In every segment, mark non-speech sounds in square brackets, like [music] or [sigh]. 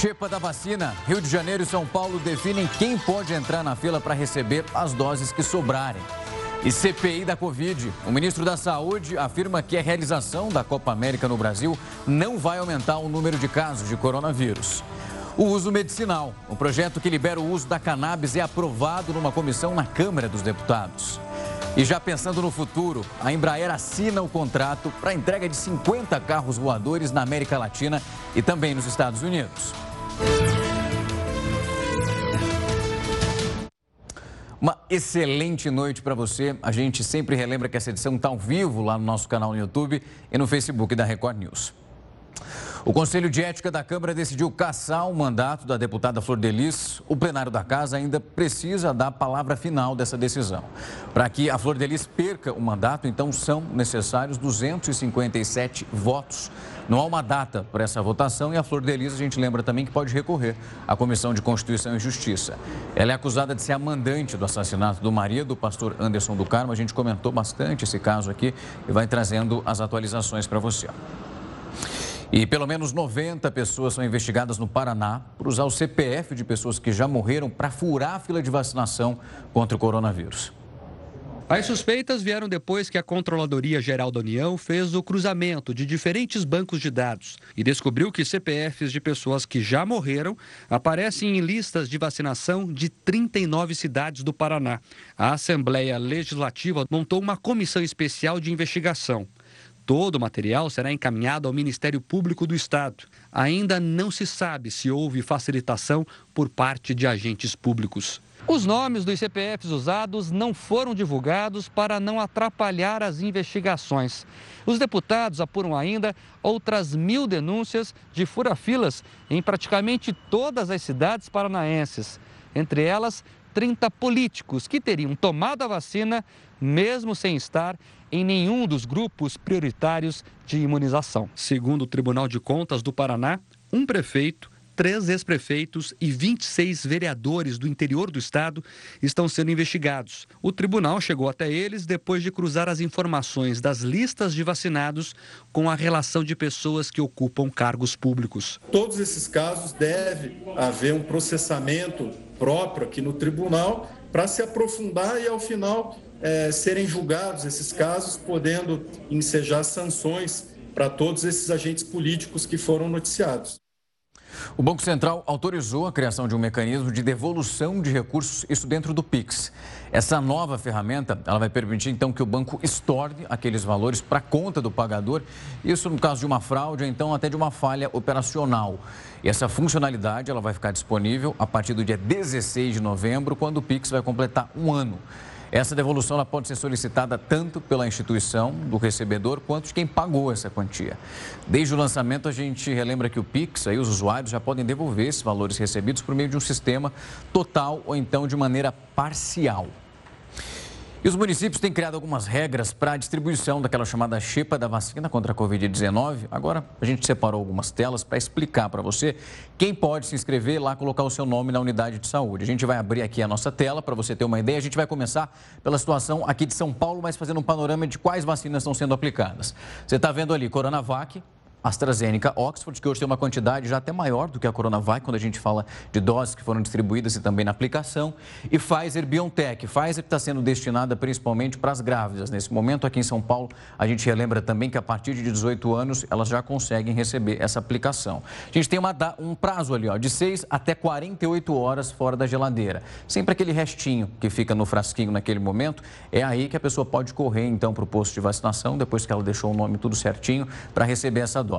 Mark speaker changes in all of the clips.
Speaker 1: Xepa da vacina. Rio de Janeiro e São Paulo definem quem pode entrar na fila para receber as doses que sobrarem. E CPI da Covid. O ministro da Saúde afirma que a realização da Copa América no Brasil não vai aumentar o número de casos de coronavírus. O uso medicinal. O projeto que libera o uso da cannabis é aprovado numa comissão na Câmara dos Deputados. E já pensando no futuro, a Embraer assina o contrato para a entrega de 50 carros voadores na América Latina e também nos Estados Unidos. Uma excelente noite para você. A gente sempre relembra que essa edição está ao vivo lá no nosso canal no YouTube e no Facebook da Record News. O Conselho de Ética da Câmara decidiu caçar o mandato da deputada Flor Delis. O plenário da casa ainda precisa dar a palavra final dessa decisão. Para que a Flor Delis perca o mandato, então são necessários 257 votos. Não há uma data para essa votação e a Flor Delis, a gente lembra também que pode recorrer à Comissão de Constituição e Justiça. Ela é acusada de ser a mandante do assassinato do marido, do pastor Anderson do Carmo. A gente comentou bastante esse caso aqui e vai trazendo as atualizações para você. E pelo menos 90 pessoas são investigadas no Paraná por usar o CPF de pessoas que já morreram para furar a fila de vacinação contra o coronavírus.
Speaker 2: As suspeitas vieram depois que a Controladoria Geral da União fez o cruzamento de diferentes bancos de dados e descobriu que CPFs de pessoas que já morreram aparecem em listas de vacinação de 39 cidades do Paraná. A Assembleia Legislativa montou uma comissão especial de investigação. Todo o material será encaminhado ao Ministério Público do Estado. Ainda não se sabe se houve facilitação por parte de agentes públicos. Os nomes dos CPFs usados não foram divulgados para não atrapalhar as investigações. Os deputados apuram ainda outras mil denúncias de furafilas em praticamente todas as cidades paranaenses. Entre elas, 30 políticos que teriam tomado a vacina mesmo sem estar em nenhum dos grupos prioritários de imunização. Segundo o Tribunal de Contas do Paraná, um prefeito, três ex-prefeitos e 26 vereadores do interior do estado estão sendo investigados. O tribunal chegou até eles depois de cruzar as informações das listas de vacinados com a relação de pessoas que ocupam cargos públicos.
Speaker 3: Todos esses casos deve haver um processamento próprio aqui no tribunal para se aprofundar e ao final é, serem julgados esses casos, podendo ensejar sanções para todos esses agentes políticos que foram noticiados.
Speaker 1: O Banco Central autorizou a criação de um mecanismo de devolução de recursos, isso dentro do Pix. Essa nova ferramenta, ela vai permitir então que o banco estorne aqueles valores para a conta do pagador, isso no caso de uma fraude ou então até de uma falha operacional. E essa funcionalidade ela vai ficar disponível a partir do dia 16 de novembro, quando o Pix vai completar um ano. Essa devolução ela pode ser solicitada tanto pela instituição do recebedor quanto de quem pagou essa quantia. Desde o lançamento, a gente relembra que o Pix, aí, os usuários já podem devolver esses valores recebidos por meio de um sistema total ou então de maneira parcial. E os municípios têm criado algumas regras para a distribuição daquela chamada xepa da vacina contra a Covid-19. Agora, a gente separou algumas telas para explicar para você quem pode se inscrever lá, colocar o seu nome na unidade de saúde. A gente vai abrir aqui a nossa tela para você ter uma ideia. A gente vai começar pela situação aqui de São Paulo, mas fazendo um panorama de quais vacinas estão sendo aplicadas. Você está vendo ali Coronavac, AstraZeneca, Oxford, que hoje tem uma quantidade já até maior do que a Coronavac, quando a gente fala de doses que foram distribuídas e também na aplicação, e Pfizer BioNTech. Pfizer está sendo destinada principalmente para as grávidas. Nesse momento, aqui em São Paulo, a gente relembra também que a partir de 18 anos elas já conseguem receber essa aplicação. A gente tem uma, um prazo ali, ó, de 6 até 48 horas fora da geladeira. Sempre aquele restinho que fica no frasquinho naquele momento, é aí que a pessoa pode correr então para o posto de vacinação, depois que ela deixou o nome tudo certinho, para receber essa dose.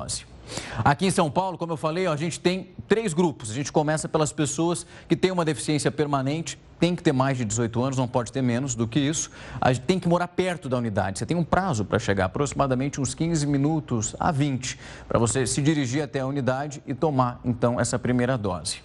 Speaker 1: Aqui em São Paulo, como eu falei, a gente tem três grupos. A gente começa pelas pessoas que têm uma deficiência permanente, tem que ter mais de 18 anos, não pode ter menos do que isso. A gente tem que morar perto da unidade. Você tem um prazo para chegar, aproximadamente uns 15 minutos a 20, para você se dirigir até a unidade e tomar, então, essa primeira dose.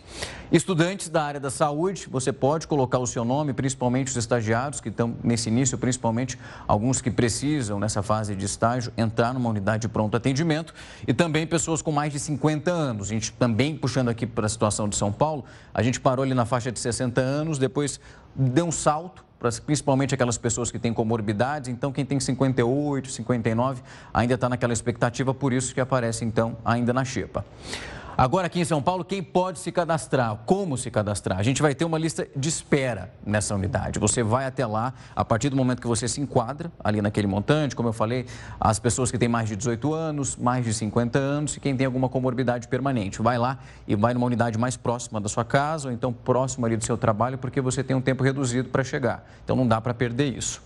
Speaker 1: Estudantes da área da saúde, você pode colocar o seu nome, principalmente os estagiários que estão nesse início, principalmente alguns que precisam, nessa fase de estágio, entrar numa unidade de pronto atendimento e também pessoas com mais de 50 anos. A gente também, puxando aqui para a situação de São Paulo, a gente parou ali na faixa de 60 anos, depois depois deu um salto, principalmente aquelas pessoas que têm comorbidades. Então, quem tem 58, 59 ainda está naquela expectativa, por isso que aparece, então, ainda na xepa. Agora, aqui em São Paulo, quem pode se cadastrar? Como se cadastrar? A gente vai ter uma lista de espera nessa unidade. Você vai até lá, a partir do momento que você se enquadra ali naquele montante, como eu falei, as pessoas que têm mais de 18 anos, mais de 50 anos e quem tem alguma comorbidade permanente. Vai lá e vai numa unidade mais próxima da sua casa ou então próxima ali do seu trabalho, porque você tem um tempo reduzido para chegar. Então, não dá para perder isso.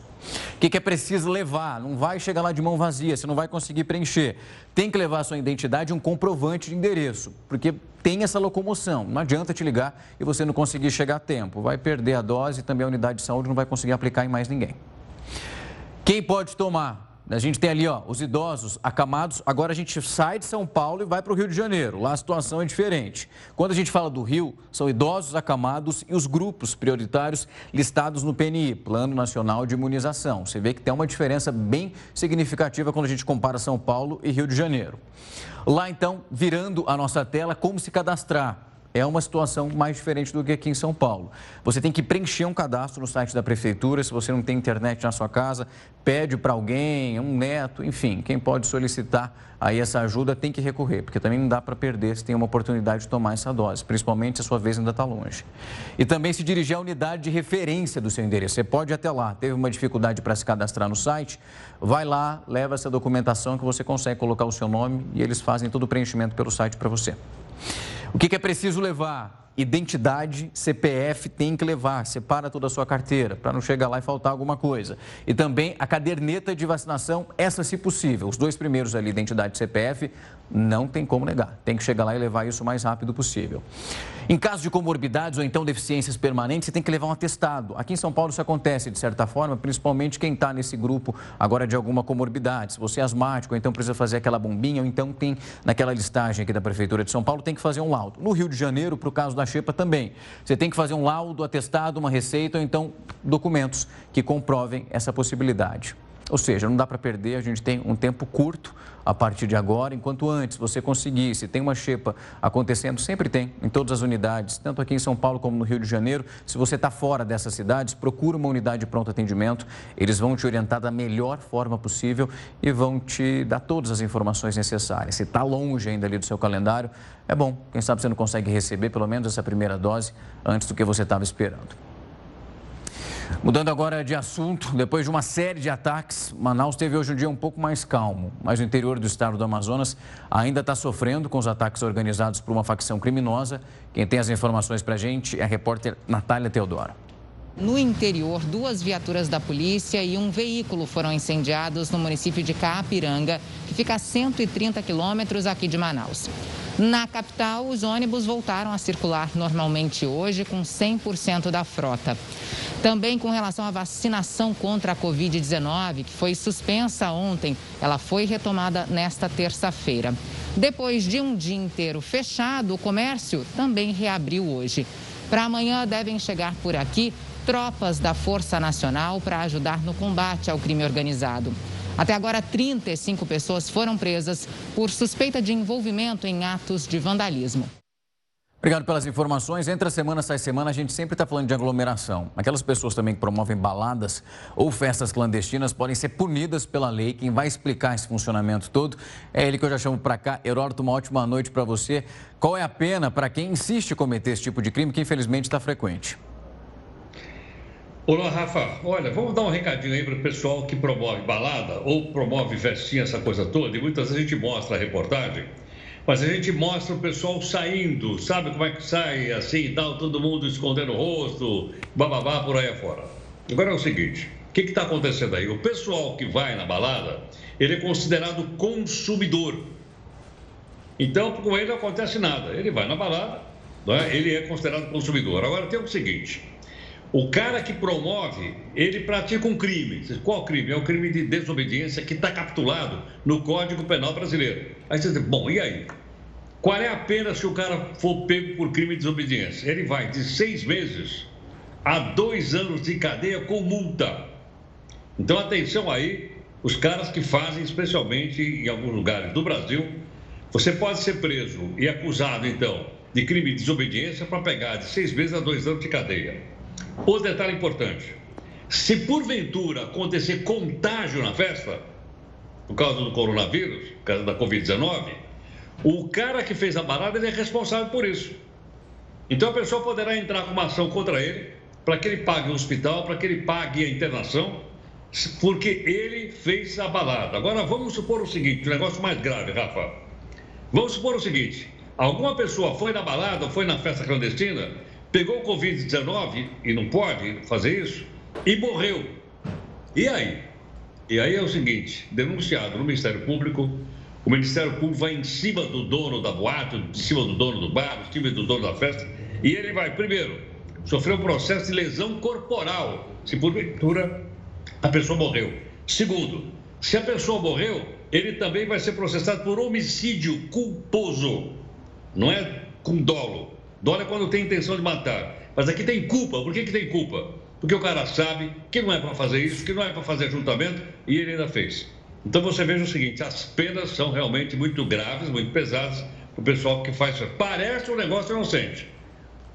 Speaker 1: O que, que, é preciso levar? Não vai chegar lá de mão vazia, você não vai conseguir preencher. Tem que levar a sua identidade e um comprovante de endereço, porque tem essa locomoção. Não adianta te ligar e você não conseguir chegar a tempo. Vai perder a dose e também a unidade de saúde não vai conseguir aplicar em mais ninguém. Quem pode tomar? A gente tem ali ó, os idosos acamados. Agora a gente sai de São Paulo e vai para o Rio de Janeiro. Lá a situação é diferente. Quando a gente fala do Rio, são idosos acamados e os grupos prioritários listados no PNI, Plano Nacional de Imunização. Você vê que tem uma diferença bem significativa quando a gente compara São Paulo e Rio de Janeiro. Lá então, virando a nossa tela, como se cadastrar é uma situação mais diferente do que aqui em São Paulo. Você tem que preencher um cadastro no site da prefeitura. Se você não tem internet na sua casa, pede para alguém, um neto, enfim, quem pode solicitar aí essa ajuda tem que recorrer, porque também não dá para perder se tem uma oportunidade de tomar essa dose, principalmente se a sua vez ainda está longe. E também se dirigir à unidade de referência do seu endereço. Você pode ir até lá. Teve uma dificuldade para se cadastrar no site? Vai lá, leva essa documentação que você consegue colocar o seu nome e eles fazem todo o preenchimento pelo site para você. O que, é preciso levar? Identidade, CPF tem que levar, separa toda a sua carteira, para não chegar lá e faltar alguma coisa. E também a caderneta de vacinação, essa se possível. Os dois primeiros ali, identidade e CPF, não tem como negar. Tem que chegar lá e levar isso o mais rápido possível. Em caso de comorbidades ou então deficiências permanentes, você tem que levar um atestado. Aqui em São Paulo isso acontece de certa forma, principalmente quem está nesse grupo agora de alguma comorbidade. Se você é asmático, então precisa fazer aquela bombinha, ou então tem naquela listagem aqui da Prefeitura de São Paulo, tem que fazer um laudo. No Rio de Janeiro, para o caso da Xepa também. Você tem que fazer um laudo, atestado, uma receita ou então documentos que comprovem essa possibilidade. Ou seja, não dá para perder, a gente tem um tempo curto a partir de agora, enquanto antes você conseguisse, tem uma xepa acontecendo, sempre tem, em todas as unidades, tanto aqui em São Paulo como no Rio de Janeiro. Se você está fora dessas cidades, procura uma unidade de pronto atendimento, eles vão te orientar da melhor forma possível e vão te dar todas as informações necessárias. Se está longe ainda ali do seu calendário, é bom, quem sabe você não consegue receber pelo menos essa primeira dose antes do que você estava esperando. Mudando agora de assunto, depois de uma série de ataques, Manaus teve hoje um dia um pouco mais calmo, mas o interior do estado do Amazonas ainda está sofrendo com os ataques organizados por uma facção criminosa. Quem tem as informações para a gente é a repórter Natália Teodoro.
Speaker 4: No interior, duas viaturas da polícia e um veículo foram incendiados no município de Caapiranga, que fica a 130 quilômetros aqui de Manaus. Na capital, os ônibus voltaram a circular normalmente hoje, com 100% da frota. Também com relação à vacinação contra a Covid-19, que foi suspensa ontem, ela foi retomada nesta terça-feira. Depois de um dia inteiro fechado, o comércio também reabriu hoje. Para amanhã devem chegar por aqui tropas da Força Nacional para ajudar no combate ao crime organizado. Até agora, 35 pessoas foram presas por suspeita de envolvimento em atos de vandalismo.
Speaker 1: Obrigado pelas informações. Entre a semana sai semana, a gente sempre está falando de aglomeração. Aquelas pessoas também que promovem baladas ou festas clandestinas podem ser punidas pela lei. Quem vai explicar esse funcionamento todo é ele que eu já chamo para cá. Heródoto, uma ótima noite para você. Qual é a pena para quem insiste em cometer esse tipo de crime que infelizmente está frequente?
Speaker 5: Olá, Rafa. Olha, vamos dar um recadinho aí para o pessoal que promove balada ou promove festinha, essa coisa toda. E muitas vezes a gente mostra a reportagem mas a gente mostra o pessoal saindo, sabe como é que sai, assim e tal, todo mundo escondendo o rosto, bababá por aí afora. Agora é o seguinte, o que está acontecendo aí? O pessoal que vai na balada, ele é considerado consumidor. Então, com ele não acontece nada. Ele vai na balada, é? ele é considerado consumidor. Agora tem o seguinte, o cara que promove, ele pratica um crime. Qual crime? É o crime de desobediência que está capitulado no Código Penal Brasileiro. Aí você diz, bom, e aí? Qual é a pena se o cara for pego por crime de desobediência? Ele vai de seis meses a dois anos de cadeia com multa. Então, atenção aí, os caras que fazem, especialmente em alguns lugares do Brasil, você pode ser preso e acusado, então, de crime de desobediência para pegar de seis meses a dois anos de cadeia. Outro detalhe importante: se porventura acontecer contágio na festa, por causa do coronavírus, por causa da Covid-19, O cara que fez a balada é responsável por isso. Então a pessoa poderá entrar com uma ação contra ele, para que ele pague o hospital, para que ele pague a internação, porque ele fez a balada. Agora vamos supor o seguinte, um negócio mais grave, Rafa. Vamos supor o seguinte: alguma pessoa foi na balada, foi na festa clandestina, pegou o Covid-19 e não pode fazer isso, e morreu. E aí? E aí é o seguinte: denunciado no Ministério Público, o Ministério Público vai em cima do dono da boate, em cima do dono do bar, em cima do dono da festa, e ele vai, primeiro, sofrer um processo de lesão corporal, se porventura a pessoa morreu. Segundo, se a pessoa morreu, ele também vai ser processado por homicídio culposo. Não é com dolo. Dolo é quando tem intenção de matar. Mas aqui tem culpa. Por que, que tem culpa? Porque o cara sabe que não é para fazer isso, que não é para fazer juntamento e ele ainda fez. Então você veja o seguinte: as penas são realmente muito graves, muito pesadas para o pessoal que faz isso. Parece um negócio inocente.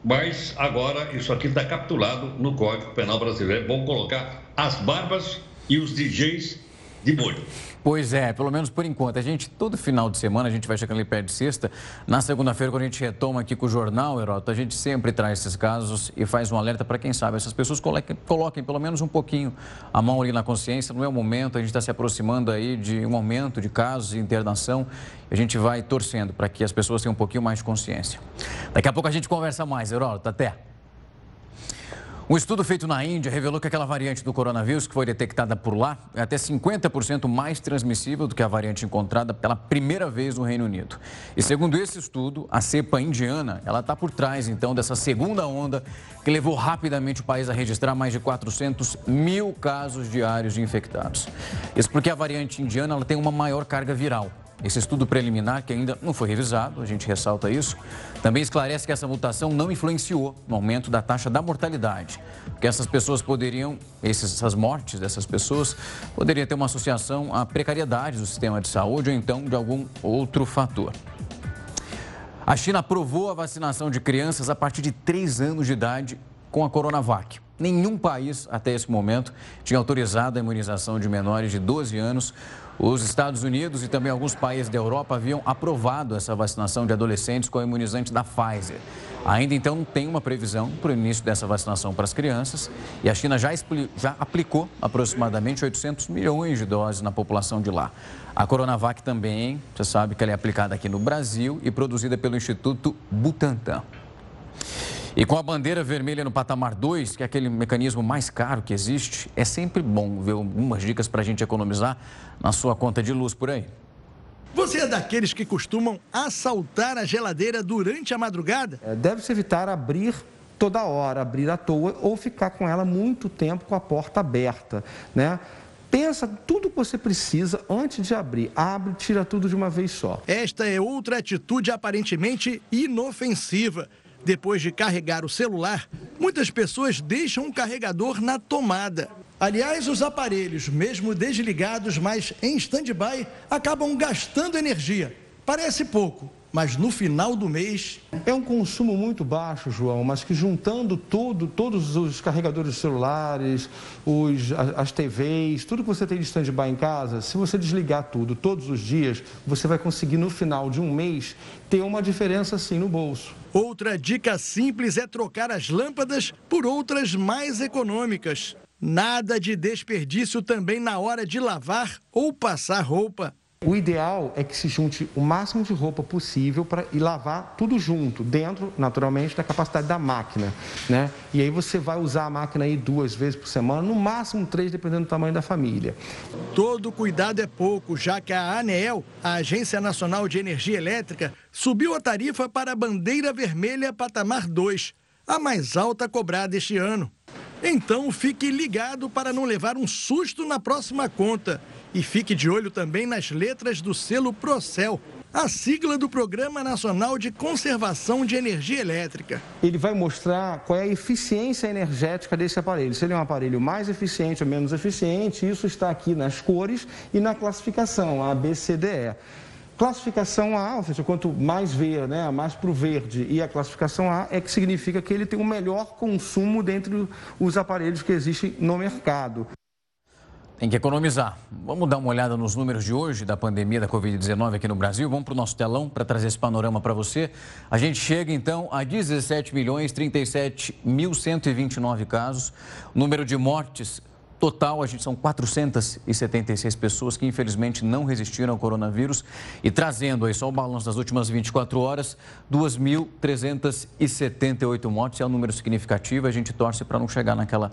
Speaker 5: Mas agora isso aqui está capturado no Código Penal Brasileiro. É bom colocar as barbas e os DJs de molho.
Speaker 1: Pois é, pelo menos por enquanto. A gente, todo final de semana, a gente vai chegando ali perto de sexta. Na segunda-feira, quando a gente retoma aqui com o jornal, Heroto, a gente sempre traz esses casos e faz um alerta para quem sabe. Essas pessoas coloquem, coloquem pelo menos um pouquinho a mão ali na consciência. Não é o momento, a gente está se aproximando aí de um aumento de casos de internação. A gente vai torcendo para que as pessoas tenham um pouquinho mais de consciência. Daqui a pouco a gente conversa mais, Heroto. Até. Um estudo feito na Índia revelou que aquela variante do coronavírus que foi detectada por lá é até 50% mais transmissível do que a variante encontrada pela primeira vez no Reino Unido. E segundo esse estudo, a cepa indiana, ela está por trás então dessa segunda onda que levou rapidamente o país a registrar mais de 400 mil casos diários de infectados. Isso porque a variante indiana ela tem uma maior carga viral. Esse estudo preliminar, que ainda não foi revisado, a gente ressalta isso, também esclarece que essa mutação não influenciou no aumento da taxa da mortalidade, porque essas pessoas poderiam, essas mortes dessas pessoas, poderiam ter uma associação à precariedade do sistema de saúde ou então de algum outro fator. A China aprovou a vacinação de crianças a partir de 3 anos de idade com a Coronavac. Nenhum país, até esse momento, tinha autorizado a imunização de menores de 12 anos os Estados Unidos e também alguns países da Europa haviam aprovado essa vacinação de adolescentes com o imunizante da Pfizer. Ainda então não tem uma previsão para o início dessa vacinação para as crianças e a China já, já aplicou aproximadamente 800 milhões de doses na população de lá. A Coronavac também, você sabe que ela é aplicada aqui no Brasil e produzida pelo Instituto Butantan. E com a bandeira vermelha no patamar 2, que é aquele mecanismo mais caro que existe, é sempre bom ver algumas dicas para a gente economizar na sua conta de luz por aí.
Speaker 6: Você é daqueles que costumam assaltar a geladeira durante a madrugada?
Speaker 7: É, Deve-se evitar abrir toda hora, abrir à toa ou ficar com ela muito tempo com a porta aberta, né? Pensa tudo que você precisa antes de abrir. Abre, tira tudo de uma vez só.
Speaker 6: Esta é outra atitude aparentemente inofensiva. Depois de carregar o celular, muitas pessoas deixam o carregador na tomada. Aliás, os aparelhos, mesmo desligados, mas em stand-by, acabam gastando energia. Parece pouco, mas no final do mês.
Speaker 7: É um consumo muito baixo, João, mas que juntando todo, todos os carregadores celulares, os, as TVs, tudo que você tem de stand-by em casa, se você desligar tudo todos os dias, você vai conseguir no final de um mês ter uma diferença assim no bolso.
Speaker 6: Outra dica simples é trocar as lâmpadas por outras mais econômicas. Nada de desperdício também na hora de lavar ou passar roupa.
Speaker 7: O ideal é que se junte o máximo de roupa possível para e lavar tudo junto, dentro, naturalmente, da capacidade da máquina, né? E aí você vai usar a máquina aí duas vezes por semana, no máximo três, dependendo do tamanho da família.
Speaker 6: Todo cuidado é pouco, já que a ANEEL, a Agência Nacional de Energia Elétrica, subiu a tarifa para a bandeira vermelha patamar 2, a mais alta cobrada este ano. Então fique ligado para não levar um susto na próxima conta. E fique de olho também nas letras do selo Procel, a sigla do Programa Nacional de Conservação de Energia Elétrica.
Speaker 7: Ele vai mostrar qual é a eficiência energética desse aparelho. Se ele é um aparelho mais eficiente ou menos eficiente, isso está aqui nas cores e na classificação, A, B, C, D, E. Classificação A, ou seja, quanto mais ver, né, mais para o verde, e a classificação A é que significa que ele tem o melhor consumo dentre os aparelhos que existem no mercado.
Speaker 1: tem que economizar. Vamos dar uma olhada nos números de hoje da pandemia da Covid-19 aqui no Brasil. Vamos para o nosso telão para trazer esse panorama para você. A gente chega então a 17 milhões 37.129 casos. O número de mortes Total, a gente são 476 pessoas que infelizmente não resistiram ao coronavírus e trazendo aí só o balanço das últimas 24 horas, 2.378 mortes, é um número significativo, a gente torce para não chegar naquela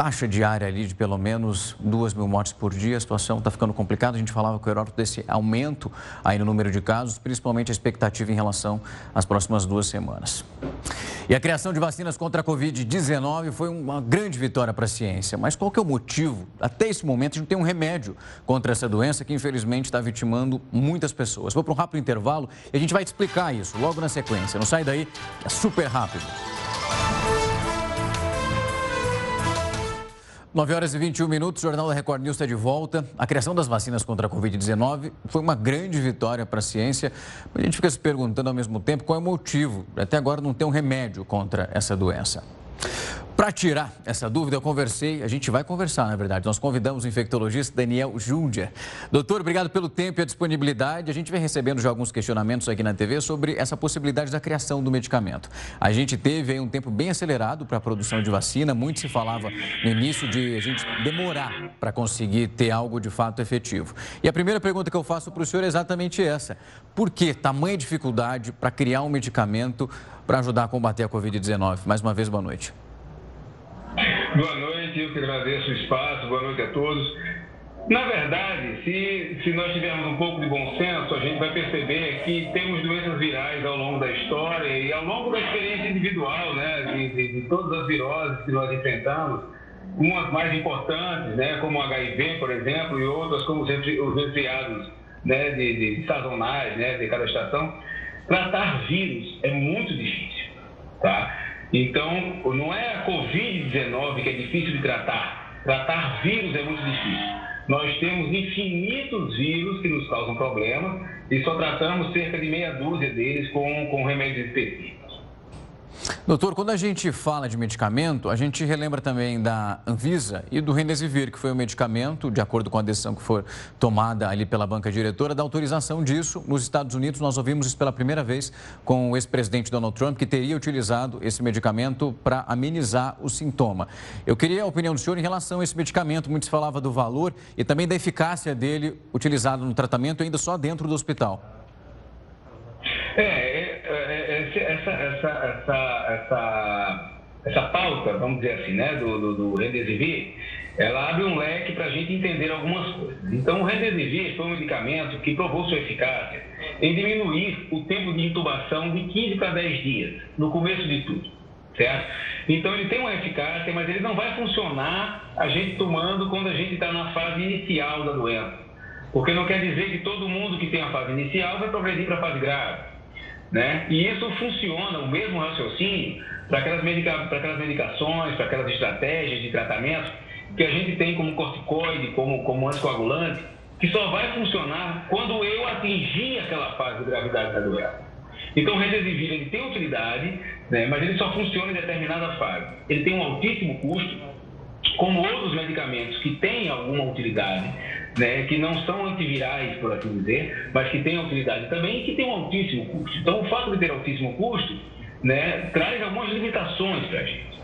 Speaker 1: taxa diária ali de pelo menos duas mil mortes por dia, a situação está ficando complicada. A gente falava com o Heródoto desse aumento aí no número de casos, principalmente a expectativa em relação às próximas duas semanas. E a criação de vacinas contra a Covid-19 foi uma grande vitória para a ciência. Mas qual que é o motivo? Até esse momento a gente tem um remédio contra essa doença que infelizmente está vitimando muitas pessoas. Vou para um rápido intervalo e a gente vai te explicar isso logo na sequência. Não sai daí, é super rápido. 9 horas e 21 minutos, o Jornal da Record News está de volta. A criação das vacinas contra a Covid-19 foi uma grande vitória para a ciência. A gente fica se perguntando ao mesmo tempo qual é o motivo. Até agora não tem um remédio contra essa doença. Para tirar essa dúvida, eu conversei, a gente vai conversar, na verdade. Nós convidamos o infectologista Daniel Júndia. Doutor, obrigado pelo tempo e a disponibilidade. A gente vem recebendo já alguns questionamentos aqui na TV sobre essa possibilidade da criação do medicamento. A gente teve aí um tempo bem acelerado para a produção de vacina. Muito se falava no início de a gente demorar para conseguir ter algo de fato efetivo. E a primeira pergunta que eu faço para o senhor é exatamente essa: por que tamanha dificuldade para criar um medicamento para ajudar a combater a Covid-19? Mais uma vez, boa noite.
Speaker 8: Boa noite, eu que agradeço o espaço, boa noite a todos. Na verdade, se, se nós tivermos um pouco de bom senso, a gente vai perceber que temos doenças virais ao longo da história e ao longo da experiência individual, né, de, de, de todas as viroses que nós enfrentamos, umas mais importantes, né, como o HIV, por exemplo, e outras como os resfriados né, de, de sazonais, né, de cada estação. Tratar vírus é muito difícil, tá? Então, não é a Covid-19 que é difícil de tratar. Tratar vírus é muito difícil. Nós temos infinitos vírus que nos causam problemas e só tratamos cerca de meia dúzia deles com, com remédios específicos.
Speaker 1: Doutor, quando a gente fala de medicamento, a gente relembra também da Anvisa e do Remdesivir, que foi um medicamento, de acordo com a decisão que foi tomada ali pela banca diretora, da autorização disso. Nos Estados Unidos, nós ouvimos isso pela primeira vez com o ex-presidente Donald Trump, que teria utilizado esse medicamento para amenizar o sintoma. Eu queria a opinião do senhor em relação a esse medicamento. Muito se falava do valor e também da eficácia dele utilizado no tratamento ainda só dentro do hospital.
Speaker 8: É, essa, essa, essa, essa, essa pauta, vamos dizer assim, né, do, do, do ela abre um leque para a gente entender algumas coisas. Então, o Remdesivir foi um medicamento que provou sua eficácia em diminuir o tempo de intubação de 15 para 10 dias, no começo de tudo, certo? Então, ele tem uma eficácia, mas ele não vai funcionar a gente tomando quando a gente está na fase inicial da doença. Porque não quer dizer que todo mundo que tem a fase inicial vai progredir para a fase grave. Né? E isso funciona, o mesmo raciocínio, para aquelas, medica aquelas medicações, para aquelas estratégias de tratamento que a gente tem como corticoide, como, como anticoagulante, que só vai funcionar quando eu atingir aquela fase de gravidade da doença. Então, o Remdesivir ele tem utilidade, né, mas ele só funciona em determinada fase. Ele tem um altíssimo custo, como outros medicamentos que têm alguma utilidade, né, que não são antivirais, por assim dizer, mas que têm utilidade também e que têm um altíssimo custo. Então, o fato de ter altíssimo custo né, traz algumas limitações para a gente.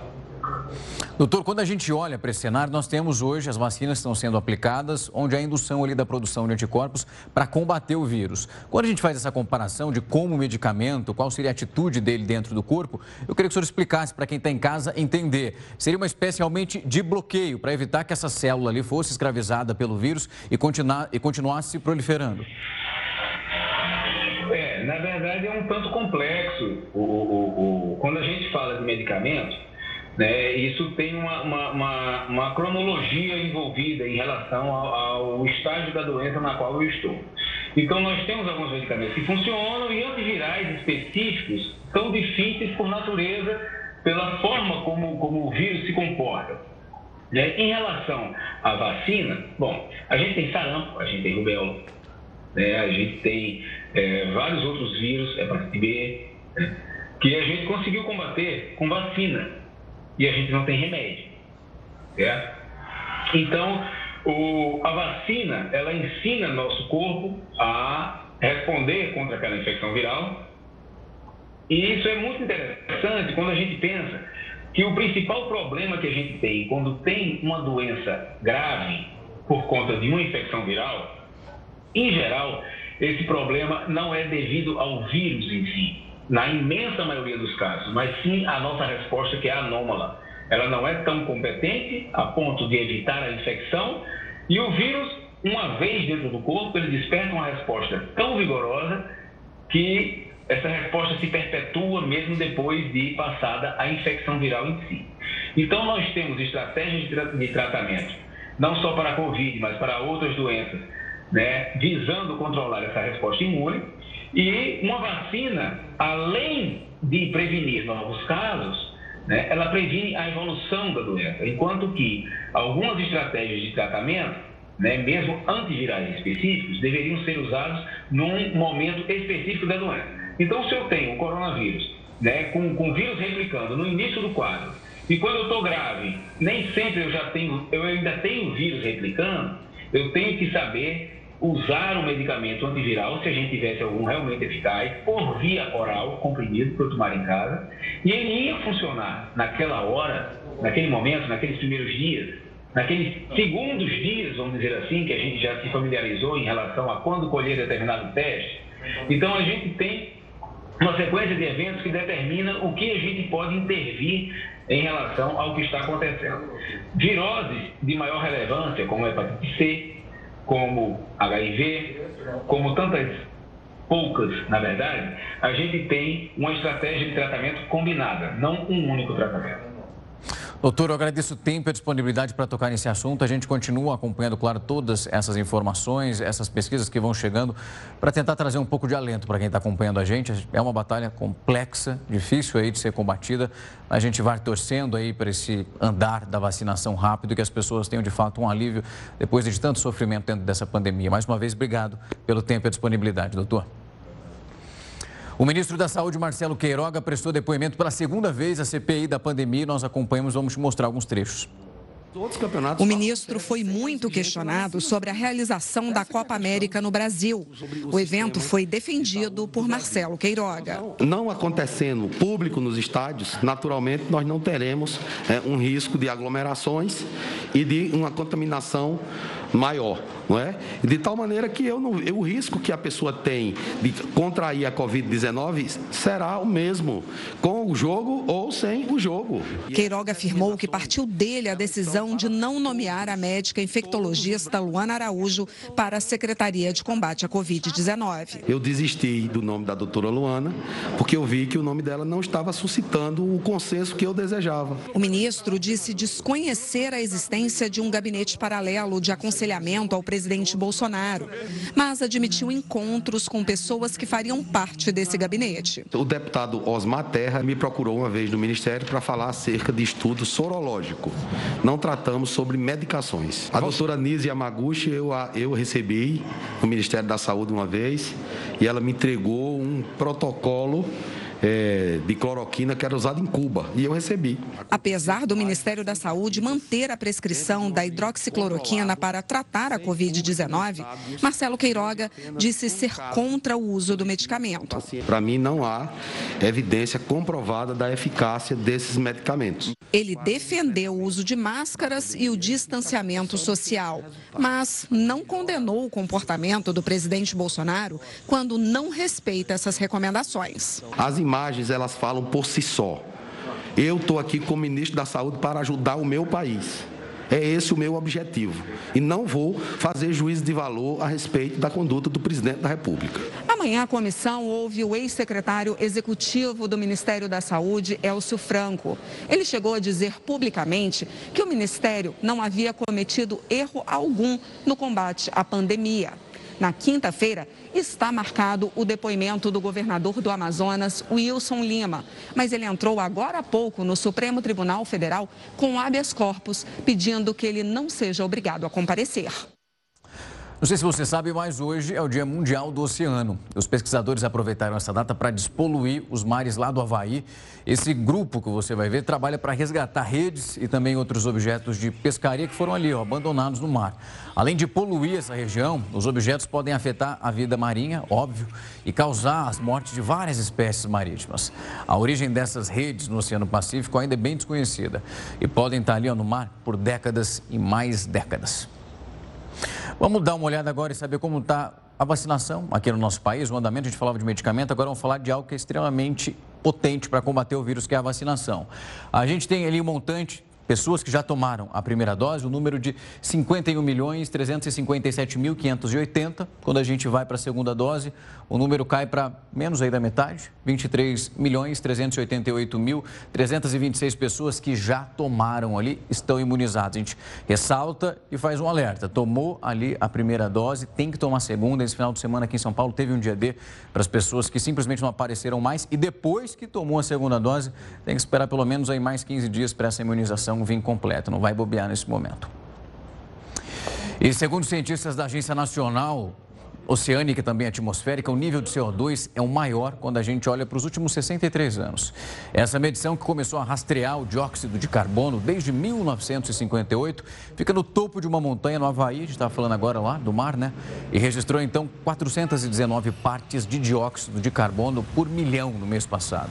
Speaker 1: Doutor, quando a gente olha para esse cenário, nós temos hoje as vacinas que estão sendo aplicadas, onde há indução ali da produção de anticorpos para combater o vírus. Quando a gente faz essa comparação de como o medicamento, qual seria a atitude dele dentro do corpo, eu queria que o senhor explicasse para quem está em casa entender. Seria uma espécie realmente de bloqueio para evitar que essa célula ali fosse escravizada pelo vírus e, continuar, e continuasse proliferando?
Speaker 8: É, na verdade é um tanto complexo. O, o, o, quando a gente fala de medicamento, né? Isso tem uma, uma, uma, uma, cronologia envolvida em relação ao, ao, estágio da doença na qual eu estou. Então, nós temos alguns medicamentos que funcionam e antivirais específicos são difíceis por natureza, pela forma como, como o vírus se comporta. Né? Em relação à vacina, bom, a gente tem sarampo, a gente tem rubéola, né? a gente tem é, vários outros vírus, hepatite B, né? que a gente conseguiu combater com vacina e a gente não tem remédio. Certo? Então, O, a vacina, ela ensina nosso corpo a responder contra aquela infecção viral. E isso é muito interessante quando a gente pensa que o principal problema que a gente tem quando tem uma doença grave por conta de uma infecção viral, em geral, esse problema não é devido ao vírus em si, na imensa maioria dos casos, mas sim a nossa resposta que é anômala. Ela não é tão competente a ponto de evitar a infecção e o vírus, uma vez dentro do corpo, ele desperta uma resposta tão vigorosa que essa resposta se perpetua mesmo depois de passada a infecção viral em si. Então, nós temos estratégias de tratamento, não só para a Covid, mas para outras doenças, né, visando controlar essa resposta imune. E uma vacina, além de prevenir novos casos, né, ela previne a evolução da doença, enquanto que algumas estratégias de tratamento, né, mesmo antivirais específicos, deveriam ser usados num momento específico da doença. Então, se eu tenho o coronavírus né, com, com o vírus replicando no início do quadro, e quando eu estou grave, nem sempre eu já tenho, eu ainda tenho o vírus replicando, eu tenho que saber usar um medicamento antiviral, se a gente tivesse algum realmente eficaz, por via oral, comprimido, para eu tomar em casa, e ele ia funcionar naquela hora, naquele momento, naqueles primeiros dias, naqueles segundos dias, vamos dizer assim, que a gente já se familiarizou em relação a quando colher determinado teste. Então a gente tem uma sequência de eventos que determina o que a gente pode intervir em relação ao que está acontecendo. Viroses de maior relevância, como a hepatite C, como HIV, como tantas poucas, na verdade, a gente tem uma estratégia de tratamento combinada, não um único tratamento.
Speaker 1: Doutor, eu agradeço o tempo e a disponibilidade para tocar nesse assunto. A gente continua acompanhando, claro, todas essas informações, essas pesquisas que vão chegando, para tentar trazer um pouco de alento para quem está acompanhando a gente. É uma batalha complexa, difícil aí de ser combatida. A gente vai torcendo aí para esse andar da vacinação rápido que as pessoas tenham de fato um alívio depois de tanto sofrimento dentro dessa pandemia. Mais uma vez, obrigado pelo tempo e a disponibilidade, doutor. O ministro da Saúde, Marcelo Queiroga, prestou depoimento pela segunda vez à CPI da pandemia. Nós acompanhamos, vamos te mostrar alguns trechos.
Speaker 9: O ministro foi muito questionado sobre a realização da Copa América no Brasil. O evento foi defendido por Marcelo Queiroga.
Speaker 10: Não acontecendo público nos estádios, naturalmente nós não teremos é, um risco de aglomerações e de uma contaminação maior, não é? De tal maneira que eu não, o risco que a pessoa tem de contrair a Covid-19 será o mesmo com o jogo ou sem o jogo.
Speaker 9: Queiroga afirmou que partiu dele a decisão de não nomear a médica infectologista Luana Araújo para a Secretaria de Combate à Covid-19.
Speaker 10: Eu desisti do nome da doutora Luana porque eu vi que o nome dela não estava suscitando o consenso que eu desejava.
Speaker 9: O ministro disse desconhecer a existência de um gabinete paralelo de aconselhamento aconselhamento ao presidente Bolsonaro, mas admitiu encontros com pessoas que fariam parte desse gabinete.
Speaker 10: O deputado Osmar Terra me procurou uma vez no Ministério para falar acerca de estudo sorológico. Não tratamos sobre medicações. A doutora Nise Yamaguchi eu, eu recebi no Ministério da Saúde uma vez e ela me entregou um protocolo é, de cloroquina que era usado em Cuba e eu recebi.
Speaker 9: Apesar do Ministério da Saúde manter a prescrição da hidroxicloroquina para tratar a Covid-19, Marcelo Queiroga disse ser contra o uso do medicamento.
Speaker 10: Para mim, não há evidência comprovada da eficácia desses medicamentos.
Speaker 9: Ele defendeu o uso de máscaras e o distanciamento social, mas não condenou o comportamento do presidente Bolsonaro quando não respeita essas recomendações.
Speaker 10: As imagens elas falam por si só. Eu estou aqui como ministro da Saúde para ajudar o meu país. É esse o meu objetivo. E não vou fazer juízo de valor a respeito da conduta do presidente da República.
Speaker 9: Amanhã a comissão ouve o ex-secretário executivo do Ministério da Saúde, Elcio Franco. Ele chegou a dizer publicamente que o ministério não havia cometido erro algum no combate à pandemia. Na quinta-feira, está marcado o depoimento do governador do Amazonas, Wilson Lima. Mas ele entrou agora há pouco no Supremo Tribunal Federal com habeas corpus, pedindo que ele não seja obrigado a comparecer.
Speaker 1: Não sei se você sabe, mas hoje é o Dia Mundial do Oceano. Os pesquisadores aproveitaram essa data para despoluir os mares lá do Havaí. Esse grupo que você vai ver trabalha para resgatar redes e também outros objetos de pescaria que foram ali, ó, abandonados no mar. Além de poluir essa região, os objetos podem afetar a vida marinha, óbvio, e causar as mortes de várias espécies marítimas. A origem dessas redes no Oceano Pacífico ainda é bem desconhecida e podem estar ali ó, no mar por décadas e mais décadas. Vamos dar uma olhada agora e saber como está a vacinação aqui no nosso país, o andamento. A gente falava de medicamento, agora vamos falar de algo que é extremamente potente para combater o vírus, que é a vacinação. A gente tem ali um montante pessoas que já tomaram a primeira dose, o número de 51 milhões 357.580. Quando a gente vai para a segunda dose, o número cai para menos aí da metade, 23 milhões 388 mil 326 pessoas que já tomaram ali, estão imunizadas. A gente ressalta e faz um alerta. Tomou ali a primeira dose, tem que tomar a segunda. Esse final de semana aqui em São Paulo teve um dia D para as pessoas que simplesmente não apareceram mais e depois que tomou a segunda dose, tem que esperar pelo menos aí mais 15 dias para essa imunização vir completa. Não vai bobear nesse momento. E segundo cientistas da Agência Nacional oceânica e também atmosférica, o nível de CO2 é o maior quando a gente olha para os últimos 63 anos. Essa medição que começou a rastrear o dióxido de carbono desde 1958 fica no topo de uma montanha no Havaí, a gente está falando agora lá do mar, né? E registrou então 419 partes de dióxido de carbono por milhão no mês passado.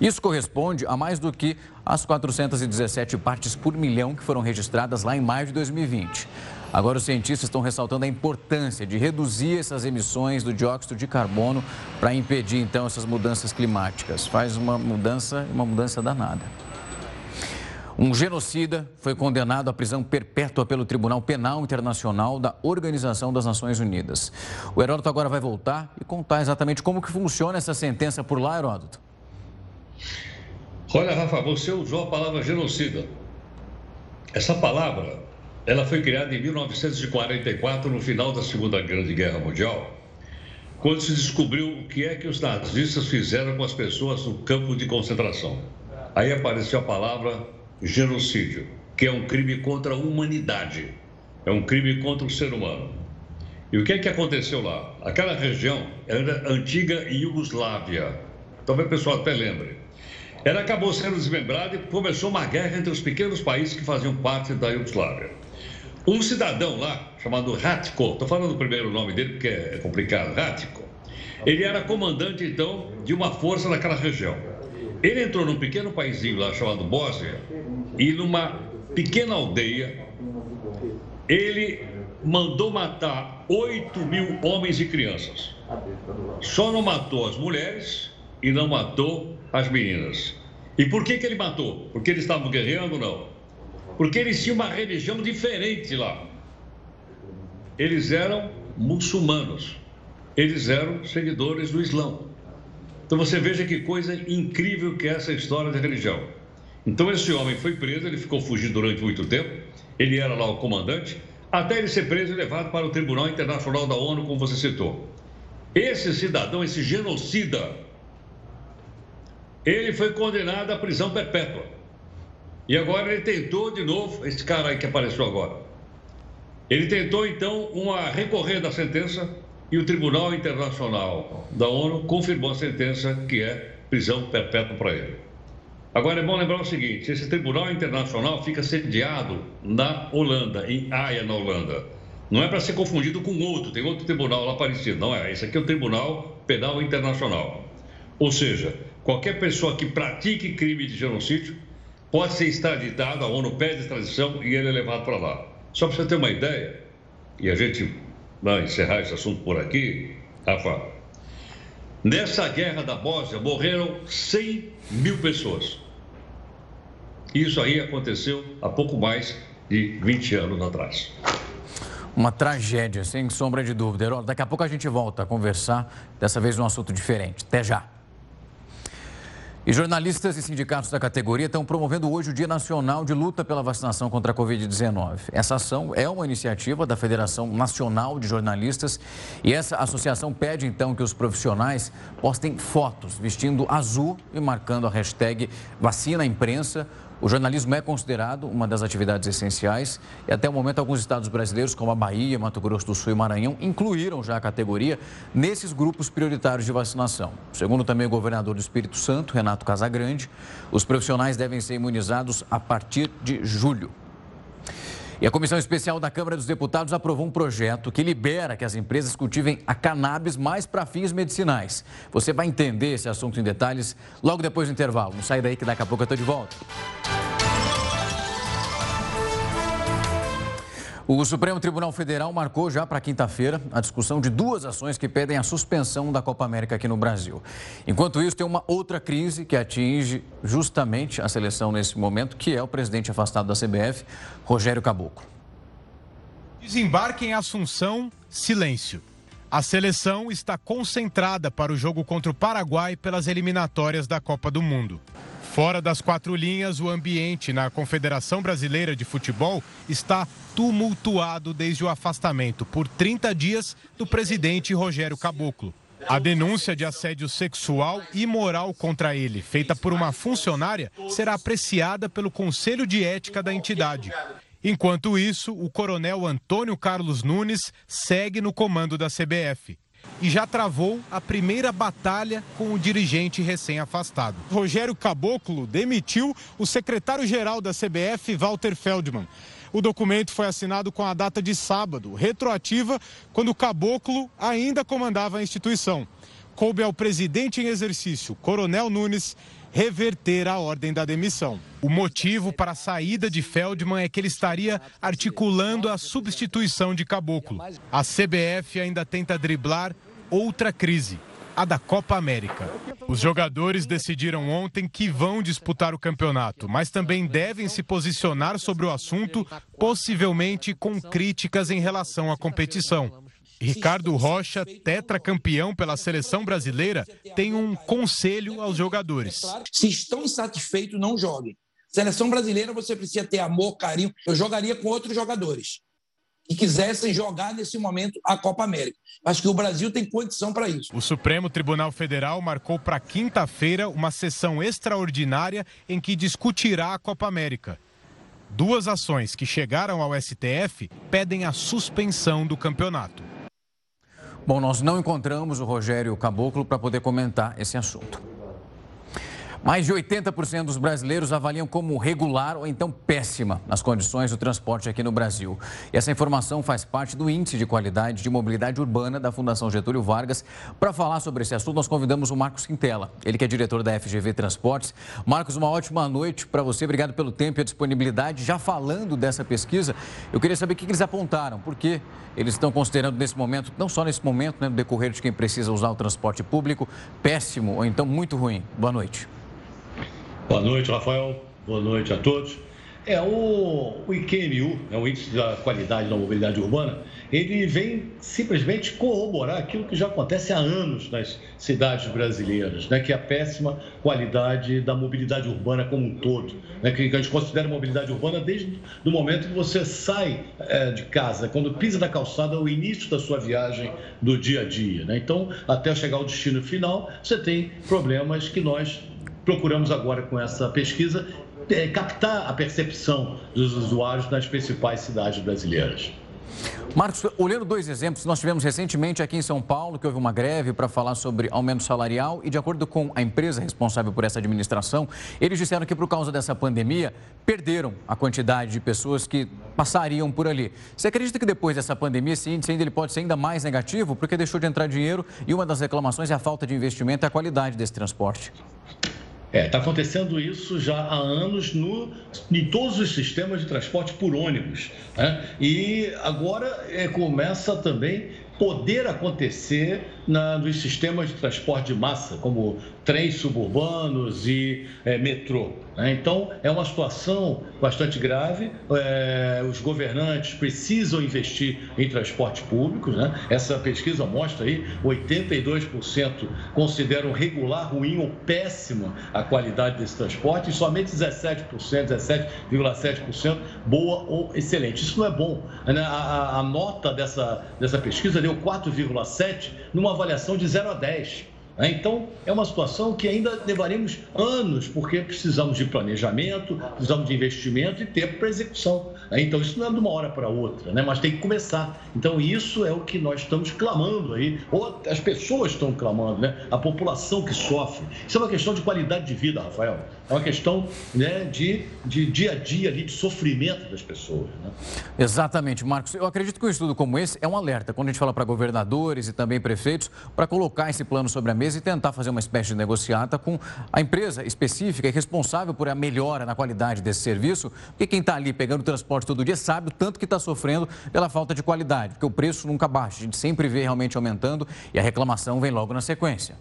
Speaker 1: Isso corresponde a mais do que as 417 partes por milhão que foram registradas lá em maio de 2020. Agora, os cientistas estão ressaltando a importância de reduzir essas emissões do dióxido de carbono para impedir, então, essas mudanças climáticas. Faz uma mudança, uma mudança danada. Um genocida foi condenado à prisão perpétua pelo Tribunal Penal Internacional da Organização das Nações Unidas. O Heródoto agora vai voltar e contar exatamente como que funciona essa sentença por lá, Heródoto.
Speaker 5: Olha, Rafa, você usou a palavra genocida. Essa palavra ela foi criada em 1944, no final da Segunda Grande Guerra Mundial, quando se descobriu o que é que os nazistas fizeram com as pessoas no campo de concentração. Aí apareceu a palavra genocídio, que é um crime contra a humanidade, é um crime contra o ser humano. E o que é que aconteceu lá? Aquela região era antiga Iugoslávia, talvez o pessoal até lembre. Ela acabou sendo desmembrada e começou uma guerra entre os pequenos países que faziam parte da Iugoslávia. Um cidadão lá, chamado Ratko, estou falando o primeiro nome dele porque é complicado, Ratko, ele era comandante, então, de uma força naquela região. Ele entrou num pequeno paísinho lá chamado Bósnia e numa pequena aldeia, ele mandou matar 8 mil homens e crianças. Só não matou as mulheres e não matou as meninas. E por que, que ele matou? Porque eles estavam guerreando? Não porque eles tinham uma religião diferente lá. Eles eram muçulmanos, eles eram seguidores do Islã. Então você veja que coisa incrível que é essa história da religião. Então esse homem foi preso, ele ficou fugido durante muito tempo, ele era lá o comandante, até ele ser preso e levado para o Tribunal Internacional da ONU, como você citou. Esse cidadão, esse genocida, ele foi condenado à prisão perpétua. E agora ele tentou de novo, esse cara aí que apareceu agora. Ele tentou então uma recorrer da sentença e o Tribunal Internacional da ONU confirmou a sentença que é prisão perpétua para ele. Agora é bom lembrar o seguinte: esse Tribunal Internacional fica sediado na Holanda, em Haia, na Holanda. Não é para ser confundido com outro, tem outro tribunal lá parecido. Não é, esse aqui é o Tribunal Penal Internacional. Ou seja, qualquer pessoa que pratique crime de genocídio pode ser extraditado, a ONU pede extradição e ele é levado para lá. Só para você ter uma ideia, e a gente vai encerrar esse assunto por aqui, Rafa. Nessa guerra da Bósnia morreram 100 mil pessoas. Isso aí aconteceu há pouco mais de 20 anos atrás.
Speaker 1: Uma tragédia, sem sombra de dúvida. Daqui a pouco a gente volta a conversar, dessa vez num assunto diferente. Até já. E jornalistas e sindicatos da categoria estão promovendo hoje o Dia Nacional de Luta pela Vacinação contra a Covid-19. Essa ação é uma iniciativa da Federação Nacional de Jornalistas e essa associação pede então que os profissionais postem fotos vestindo azul e marcando a hashtag Vacina Imprensa O jornalismo é considerado uma das atividades essenciais e até o momento alguns estados brasileiros, como a Bahia, Mato Grosso do Sul e Maranhão, incluíram já a categoria nesses grupos prioritários de vacinação. Segundo também o governador do Espírito Santo, Renato Casagrande, os profissionais devem ser imunizados a partir de julho. E a Comissão Especial da Câmara dos Deputados aprovou um projeto que libera que as empresas cultivem a cannabis mais para fins medicinais. Você vai entender esse assunto em detalhes logo depois do intervalo. Não sai daí que daqui a pouco eu estou de volta. O Supremo Tribunal Federal marcou já para quinta-feira a discussão de duas ações que pedem a suspensão da Copa América aqui no Brasil. Enquanto isso, tem uma outra crise que atinge justamente a seleção nesse momento, que é o presidente afastado da CBF, Rogério Caboclo.
Speaker 11: Desembarque em Assunção, silêncio. A seleção está concentrada para o jogo contra o Paraguai pelas eliminatórias da Copa do Mundo. Fora das quatro linhas, o ambiente na Confederação Brasileira de Futebol está tumultuado desde o afastamento por 30 dias do presidente Rogério Caboclo. A denúncia de assédio sexual e moral contra ele, feita por uma funcionária, será apreciada pelo Conselho de Ética da entidade. Enquanto isso, o coronel Antônio Carlos Nunes segue no comando da CBF e já travou a primeira batalha com o dirigente recém-afastado. Rogério Caboclo demitiu o secretário-geral da CBF, Walter Feldman. O documento foi assinado com a data de sábado, retroativa, quando Caboclo ainda comandava a instituição. Coube ao presidente em exercício, Coronel Nunes, reverter a ordem da demissão. O motivo para a saída de Feldman é que ele estaria articulando a substituição de Caboclo. A CBF ainda tenta driblar outra crise, a da Copa América. Os jogadores decidiram ontem que vão disputar o campeonato, mas também devem se posicionar sobre o assunto, possivelmente com críticas em relação à competição. Ricardo Rocha, tetracampeão pela seleção brasileira, tem um conselho aos jogadores.
Speaker 12: Se estão insatisfeitos, não joguem. Seleção brasileira, você precisa ter amor, carinho. Eu jogaria com outros jogadores que quisessem jogar nesse momento a Copa América. Acho que o Brasil tem condição para isso.
Speaker 11: O Supremo Tribunal Federal marcou para quinta-feira uma sessão extraordinária em que discutirá a Copa América. Duas ações que chegaram ao STF pedem a suspensão do campeonato.
Speaker 1: Bom, nós não encontramos o Rogério Caboclo para poder comentar esse assunto. Mais de 80% dos brasileiros avaliam como regular ou então péssima as condições do transporte aqui no Brasil. E essa informação faz parte do Índice de Qualidade de Mobilidade Urbana da Fundação Getúlio Vargas. Para falar sobre esse assunto, nós convidamos o Marcos Quintela, ele que é diretor da FGV Transportes. Marcos, uma ótima noite para você. Obrigado pelo tempo e a disponibilidade. Já falando dessa pesquisa, eu queria saber o que eles apontaram, por que eles estão considerando nesse momento, não só nesse momento, né, no decorrer de quem precisa usar o transporte público, péssimo ou então muito ruim. Boa noite.
Speaker 13: Boa noite, Rafael. Boa noite a todos. É, o, o IQMU, é o Índice da Qualidade da Mobilidade Urbana, ele vem simplesmente corroborar aquilo que já acontece há anos nas cidades brasileiras, né, que é a péssima qualidade da mobilidade urbana como um todo. Né, que a gente considera mobilidade urbana desde o momento que você sai é, de casa, quando pisa na calçada, o início da sua viagem do dia a dia. Né? Então, até chegar ao destino final, você tem problemas que nós procuramos agora com essa pesquisa é, captar a percepção dos usuários nas principais cidades brasileiras.
Speaker 1: Marcos, olhando dois exemplos, nós tivemos recentemente aqui em São Paulo que houve uma greve para falar sobre aumento salarial e, de acordo com a empresa responsável por essa administração, eles disseram que por causa dessa pandemia perderam a quantidade de pessoas que passariam por ali. Você acredita que depois dessa pandemia esse índice ainda ele pode ser ainda mais negativo porque deixou de entrar dinheiro e uma das reclamações é a falta de investimento e a qualidade desse transporte?
Speaker 13: É, está acontecendo isso já há anos no, em todos os sistemas de transporte por ônibus. Né? E agora é, começa também poder acontecer na, nos sistemas de transporte de massa, como trens suburbanos e é, metrô. Né? Então, é uma situação bastante grave. É, os governantes precisam investir em transporte público. Né? Essa pesquisa mostra aí 82% consideram regular, ruim ou péssima a qualidade desse transporte e somente 17%, 17,7% boa ou excelente. Isso não é bom. Né? A, a, a nota dessa, dessa pesquisa deu 4,7 numa avaliação de 0 a 10. Né? Então, é uma situação que ainda levaremos anos, porque precisamos de planejamento, precisamos de investimento e tempo para execução. Né? Então, isso não é de uma hora para outra, né? mas tem que começar. Então, isso é o que nós estamos clamando aí, ou as pessoas estão clamando, né? a população que sofre. Isso é uma questão de qualidade de vida, Rafael. É uma questão né, de, de dia a dia, ali, de sofrimento das pessoas. Né?
Speaker 1: Exatamente, Marcos. Eu acredito que um estudo como esse é um alerta, quando a gente fala para governadores e também prefeitos, para colocar esse plano sobre a mesa e tentar fazer uma espécie de negociata com a empresa específica e responsável por a melhora na qualidade desse serviço, porque quem está ali pegando transporte todo dia sabe o tanto que está sofrendo pela falta de qualidade, porque o preço nunca baixa, a gente sempre vê realmente aumentando e a reclamação vem logo na sequência.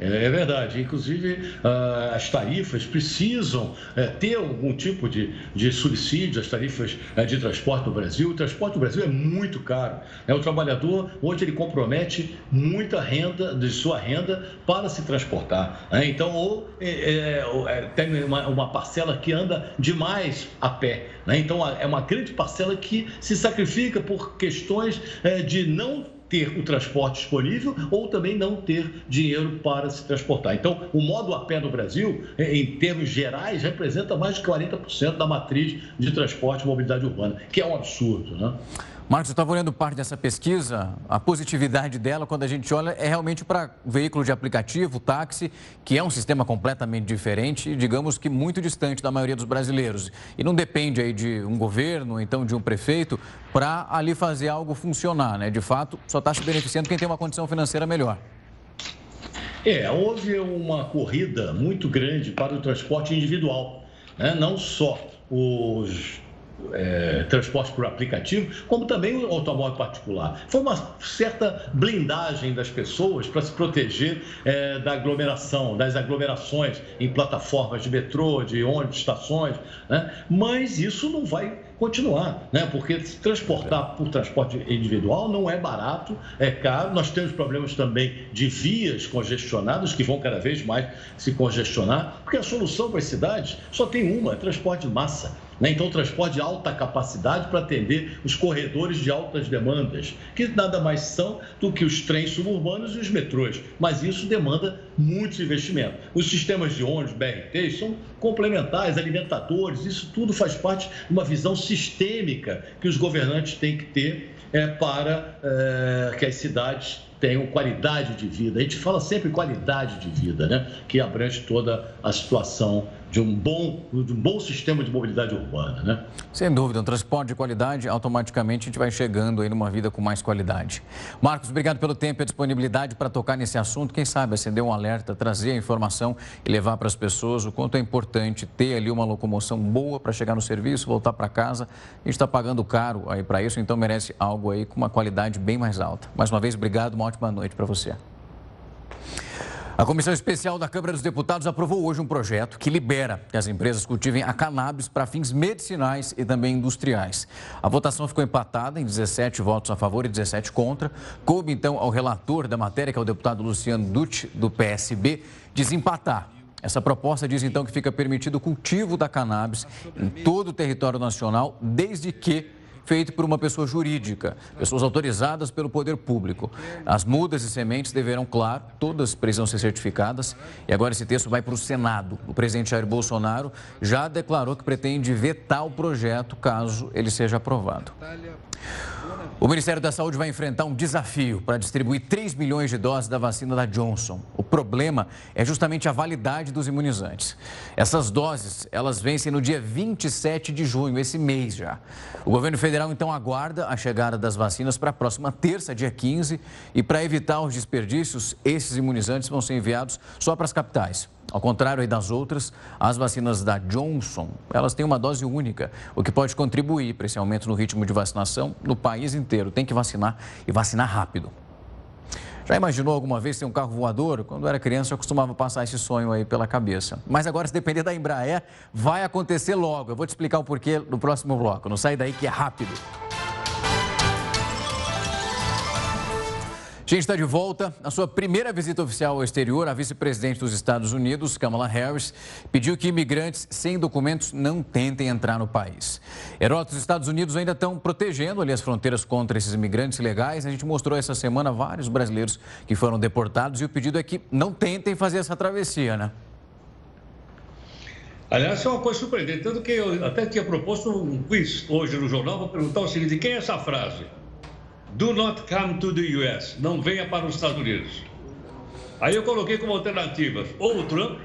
Speaker 13: É, é verdade. Inclusive, ah, as tarifas precisam é, ter algum tipo de, de subsídio, as tarifas é, de transporte no Brasil. O transporte no Brasil é muito caro. O trabalhador, hoje, ele compromete muita renda, de sua renda, para se transportar. Né? Então, ou é, é, tem uma, uma, parcela que anda demais a pé. Né? Então, é uma grande parcela que se sacrifica por questões de não ter o transporte disponível ou também não ter dinheiro para se transportar. Então, o modo a pé no Brasil, em termos gerais, representa mais de 40% da matriz de transporte e mobilidade urbana, que é um absurdo, né?
Speaker 1: Marcos, eu estava olhando parte dessa pesquisa, a positividade dela, quando a gente olha, é realmente para veículo de aplicativo, táxi, que é um sistema completamente diferente, digamos que muito distante da maioria dos brasileiros. E não depende aí de um governo, então de um prefeito, para ali fazer algo funcionar, né? De fato, só está se beneficiando quem tem uma condição financeira melhor.
Speaker 13: É, houve uma corrida muito grande para o transporte individual, né? não só os é, transporte por aplicativo, como também o automóvel particular. Foi uma certa blindagem das pessoas para se proteger é, da aglomeração, das aglomerações em plataformas de metrô, de ônibus, estações, né? mas isso não vai continuar, né? porque transportar por transporte individual não é barato, é caro. Nós temos problemas também de vias congestionadas, que vão cada vez mais se congestionar, porque a solução para as cidades só tem uma: é transporte de massa. Né? Então, transporte de alta capacidade para atender os corredores de altas demandas, que nada mais são do que os trens suburbanos e os metrôs. Mas isso demanda muitos investimentos. Os sistemas de ônibus, BRT, são complementares, alimentadores, isso tudo faz parte de uma visão sistêmica que os governantes têm que ter é, para é, que as cidades tenham qualidade de vida. A gente fala sempre qualidade de vida, né? que abrange toda a situação de um bom, de um bom sistema de mobilidade urbana, né?
Speaker 1: Sem dúvida, um transporte de qualidade, automaticamente a gente vai chegando aí numa vida com mais qualidade. Marcos, obrigado pelo tempo e a disponibilidade para tocar nesse assunto. Quem sabe acender um alerta, trazer a informação e levar para as pessoas o quanto é importante ter ali uma locomoção boa para chegar no serviço, voltar para casa. A gente está pagando caro aí para isso, então merece algo aí com uma qualidade bem mais alta. Mais uma vez, obrigado, uma ótima noite para você. A Comissão Especial da Câmara dos Deputados aprovou hoje um projeto que libera que as empresas cultivem a cannabis para fins medicinais e também industriais. A votação ficou empatada em 17 votos a favor e 17 contra. Coube então ao relator da matéria, que é o deputado Luciano Dutti, do PSB, desempatar. Essa proposta diz então que fica permitido o cultivo da cannabis em todo o território nacional, desde que feito por uma pessoa jurídica, pessoas autorizadas pelo poder público. As mudas e sementes deverão, claro, todas precisam ser certificadas. E agora esse texto vai para o Senado. O presidente Jair Bolsonaro já declarou que pretende vetar o projeto caso ele seja aprovado. O Ministério da Saúde vai enfrentar um desafio para distribuir 3 milhões de doses da vacina da Johnson. O problema é justamente a validade dos imunizantes. Essas doses, elas vencem no dia 27 de junho, esse mês já. O governo federal então aguarda a chegada das vacinas para a próxima terça, dia 15, e para evitar os desperdícios, esses imunizantes vão ser enviados só para as capitais. Ao contrário das outras, as vacinas da Johnson, elas têm uma dose única, o que pode contribuir para esse aumento no ritmo de vacinação no país inteiro. Tem que vacinar e vacinar rápido. Já imaginou alguma vez ter um carro voador? Quando era criança, eu costumava passar esse sonho aí pela cabeça. Mas agora, se depender da Embraer, vai acontecer logo. Eu vou te explicar o porquê no próximo bloco. Não sai daí que é rápido. Gente está de volta. Na sua primeira visita oficial ao exterior, a vice-presidente dos Estados Unidos, Kamala Harris, pediu que imigrantes sem documentos não tentem entrar no país. Heródoto, os Estados Unidos ainda estão protegendo ali as fronteiras contra esses imigrantes ilegais. A gente mostrou essa semana vários brasileiros que foram deportados e o pedido é que não tentem fazer essa travessia, né?
Speaker 5: Aliás, é uma coisa surpreendente, tanto que eu até tinha proposto um quiz hoje no jornal para perguntar o seguinte: quem é essa frase? Do not come to the US. Não venha para os Estados Unidos. Aí eu coloquei como alternativas ou o Trump,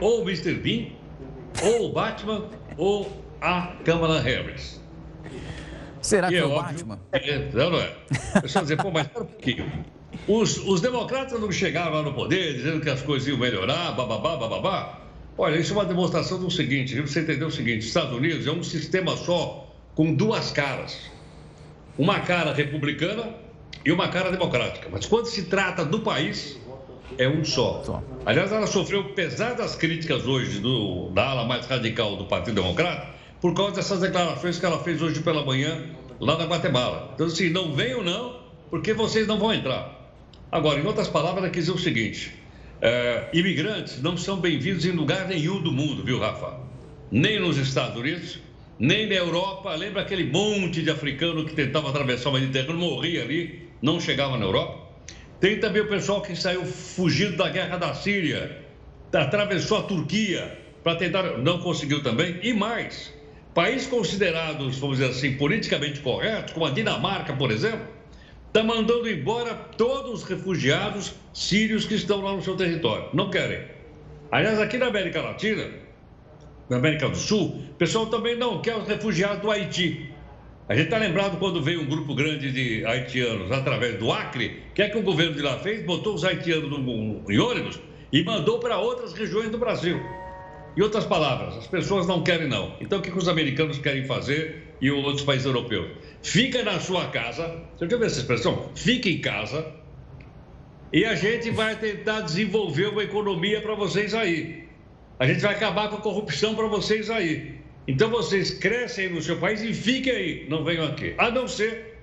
Speaker 5: ou o Mr. Bean, ou o Batman, ou a Kamala Harris.
Speaker 1: Será e que é o óbvio, Batman?
Speaker 5: É, não, não é. Deixa eu dizer, pô, mas espera um pouquinho. Os, os democratas não chegaram lá no poder dizendo que as coisas iam melhorar, bababá, bababá. Olha, isso é uma demonstração do seguinte, você entendeu o seguinte, Estados Unidos é um sistema só com duas caras uma cara republicana e uma cara democrática. Mas quando se trata do país, é um só. Aliás, ela sofreu pesadas críticas hoje do, da ala mais radical do Partido Democrata por causa dessas declarações que ela fez hoje pela manhã lá na Guatemala. Então, assim, não venham não, porque vocês não vão entrar. Agora, em outras palavras, ela quis dizer o seguinte: é, imigrantes não são bem-vindos em lugar nenhum do mundo, viu, Rafa? Nem nos Estados Unidos, nem na Europa. Lembra aquele monte de africano que tentava atravessar o Mediterrâneo, morria ali, não chegava na Europa? Tem também o pessoal que saiu fugindo da guerra da Síria, atravessou a Turquia para tentar, não conseguiu também. E mais, países considerados, vamos dizer assim, politicamente corretos, como a Dinamarca, por exemplo, está mandando embora todos os refugiados sírios que estão lá no seu território. Não querem. Aliás, aqui na América Latina, na América do Sul, o pessoal também não quer os refugiados do Haiti. A gente está lembrado quando veio um grupo grande de haitianos através do Acre, o que é que o governo de lá fez? Botou os haitianos no, em ônibus e mandou para outras regiões do Brasil. Em outras palavras, as pessoas não querem não. Então o que os americanos querem fazer e outros países europeus? Fica na sua casa, você já viu essa expressão? Fica em casa e a gente vai tentar desenvolver uma economia para vocês aí. A gente vai acabar com a corrupção para vocês aí. Então vocês crescem no seu país e fiquem aí, não venham aqui. A não ser,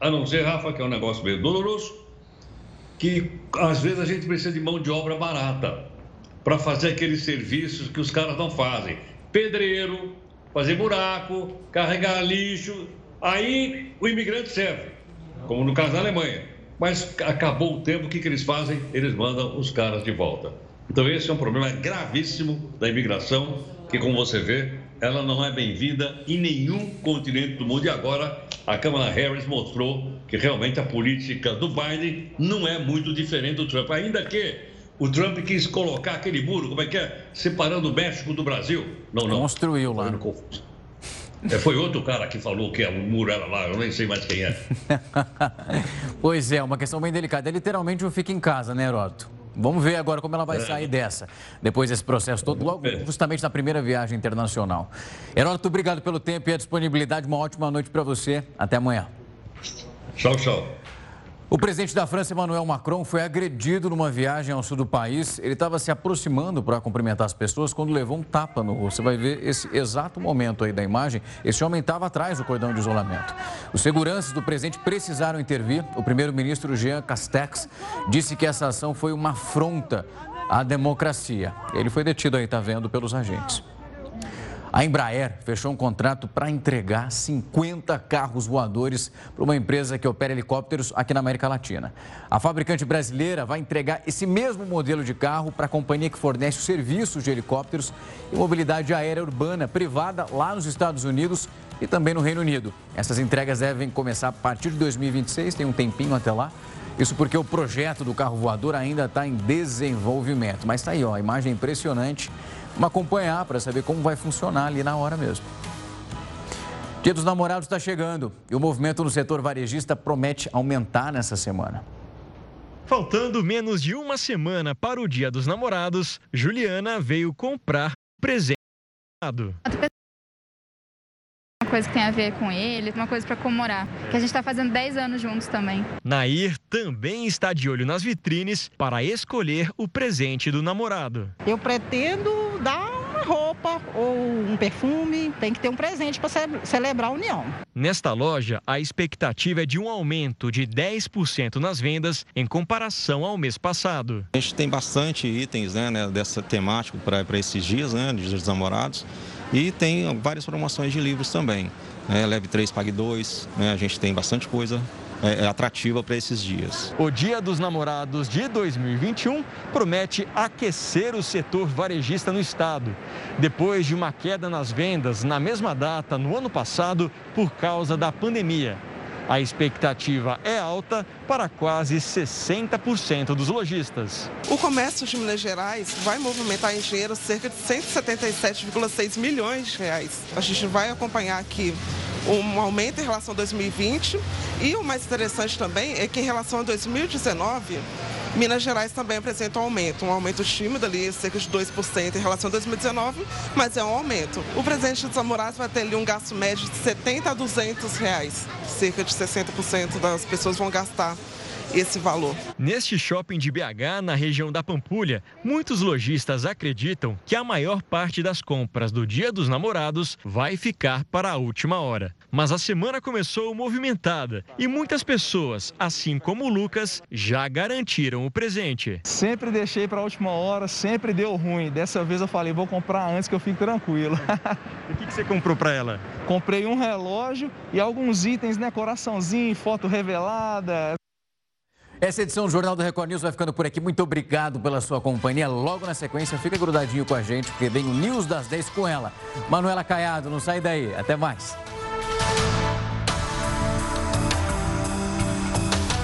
Speaker 5: a não ser, Rafa, que é um negócio meio doloroso, que às vezes a gente precisa de mão de obra barata para fazer aqueles serviços que os caras não fazem. Pedreiro, fazer buraco, carregar lixo. Aí o imigrante serve, como no caso da Alemanha. Mas acabou o tempo, o que, que eles fazem? Eles mandam os caras de volta. Então, esse é um problema gravíssimo da imigração, que, como você vê, ela não é bem-vinda em nenhum continente do mundo. E agora, a Câmara Harris mostrou que realmente a política do Biden não é muito diferente do Trump. Ainda que o Trump quis colocar aquele muro, como é que é? Separando o México do Brasil. Não, não.
Speaker 1: Construiu lá.
Speaker 5: É, foi outro cara que falou que o muro era lá, eu nem sei mais quem é. [laughs]
Speaker 1: pois é, uma questão bem delicada. É literalmente um fica em casa, né, Heródoto? Vamos ver agora como ela vai é. sair dessa, depois desse processo todo, logo justamente na primeira viagem internacional. Heródoto, obrigado pelo tempo e a disponibilidade. Uma ótima noite para você. Até amanhã.
Speaker 5: Tchau, tchau.
Speaker 1: O presidente da França, Emmanuel Macron, foi agredido numa viagem ao sul do país. Ele estava se aproximando para cumprimentar as pessoas quando levou um tapa no rosto. Você vai ver esse exato momento aí da imagem. Esse homem estava atrás do cordão de isolamento. Os seguranças do presidente precisaram intervir. O primeiro-ministro Jean Castex disse que essa ação foi uma afronta à democracia. Ele foi detido aí, está vendo, pelos agentes. A Embraer fechou um contrato para entregar 50 carros voadores para uma empresa que opera helicópteros aqui na América Latina. A fabricante brasileira vai entregar esse mesmo modelo de carro para a companhia que fornece os serviços de helicópteros e mobilidade aérea urbana privada lá nos Estados Unidos e também no Reino Unido. Essas entregas devem começar a partir de 2026, tem um tempinho até lá. Isso porque o projeto do carro voador ainda está em desenvolvimento. Mas está aí, ó, a imagem impressionante Vamos acompanhar para saber como vai funcionar ali na hora mesmo. Dia dos Namorados está chegando e o movimento no setor varejista promete aumentar nessa semana.
Speaker 14: Faltando menos de uma semana para o Dia dos Namorados, Juliana veio comprar presente
Speaker 15: coisa que tem a ver com ele, uma coisa para comemorar. Que a gente está fazendo 10 anos juntos também.
Speaker 14: Nair também está de olho nas vitrines para escolher o presente do namorado.
Speaker 16: Eu pretendo dar uma roupa ou um perfume, tem, que ter um presente para celebrar a união.
Speaker 14: Nesta loja, a expectativa é de um aumento de 10% nas vendas em comparação ao mês passado.
Speaker 17: A gente tem bastante itens né, né dessa temática para esses dias, né, de dos namorados, e tem várias promoções de livros também. Né, leve 3, pague 2, né, a gente tem bastante coisa é, é, atrativa para esses dias.
Speaker 14: O Dia dos Namorados de 2021 promete aquecer o setor varejista no estado, depois de uma queda nas vendas na mesma data no ano passado por causa da pandemia. A expectativa é alta para quase 60% dos lojistas.
Speaker 18: O comércio de Minas Gerais vai movimentar em dinheiro cerca de 177,6 milhões de reais. A gente vai acompanhar aqui um aumento em relação a 2020 e o mais interessante também é que em relação a 2019 Minas Gerais também apresenta um aumento, um aumento tímido ali, cerca de 2% em relação a 2019, mas é um aumento. O presidente dos Amorais vai ter ali um gasto médio de 70 a 200 reais, cerca de 60% das pessoas vão gastar esse valor.
Speaker 14: Neste shopping de BH, na região da Pampulha, muitos lojistas acreditam que a maior parte das compras do Dia dos Namorados vai ficar para a última hora. Mas a semana começou movimentada e muitas pessoas, assim como o Lucas, já garantiram o presente.
Speaker 19: Sempre deixei para a última hora, sempre deu ruim. Dessa vez eu falei, vou comprar antes que eu fique tranquilo. [laughs]
Speaker 14: o que, que você comprou para ela?
Speaker 19: Comprei um relógio e alguns itens, né? Coraçãozinho, foto revelada.
Speaker 1: Essa edição do Jornal do Record News vai ficando por aqui. Muito obrigado pela sua companhia. Logo na sequência, fica grudadinho com a gente, porque vem o News das 10 com ela. Manuela Caiado, não sai daí. Até mais.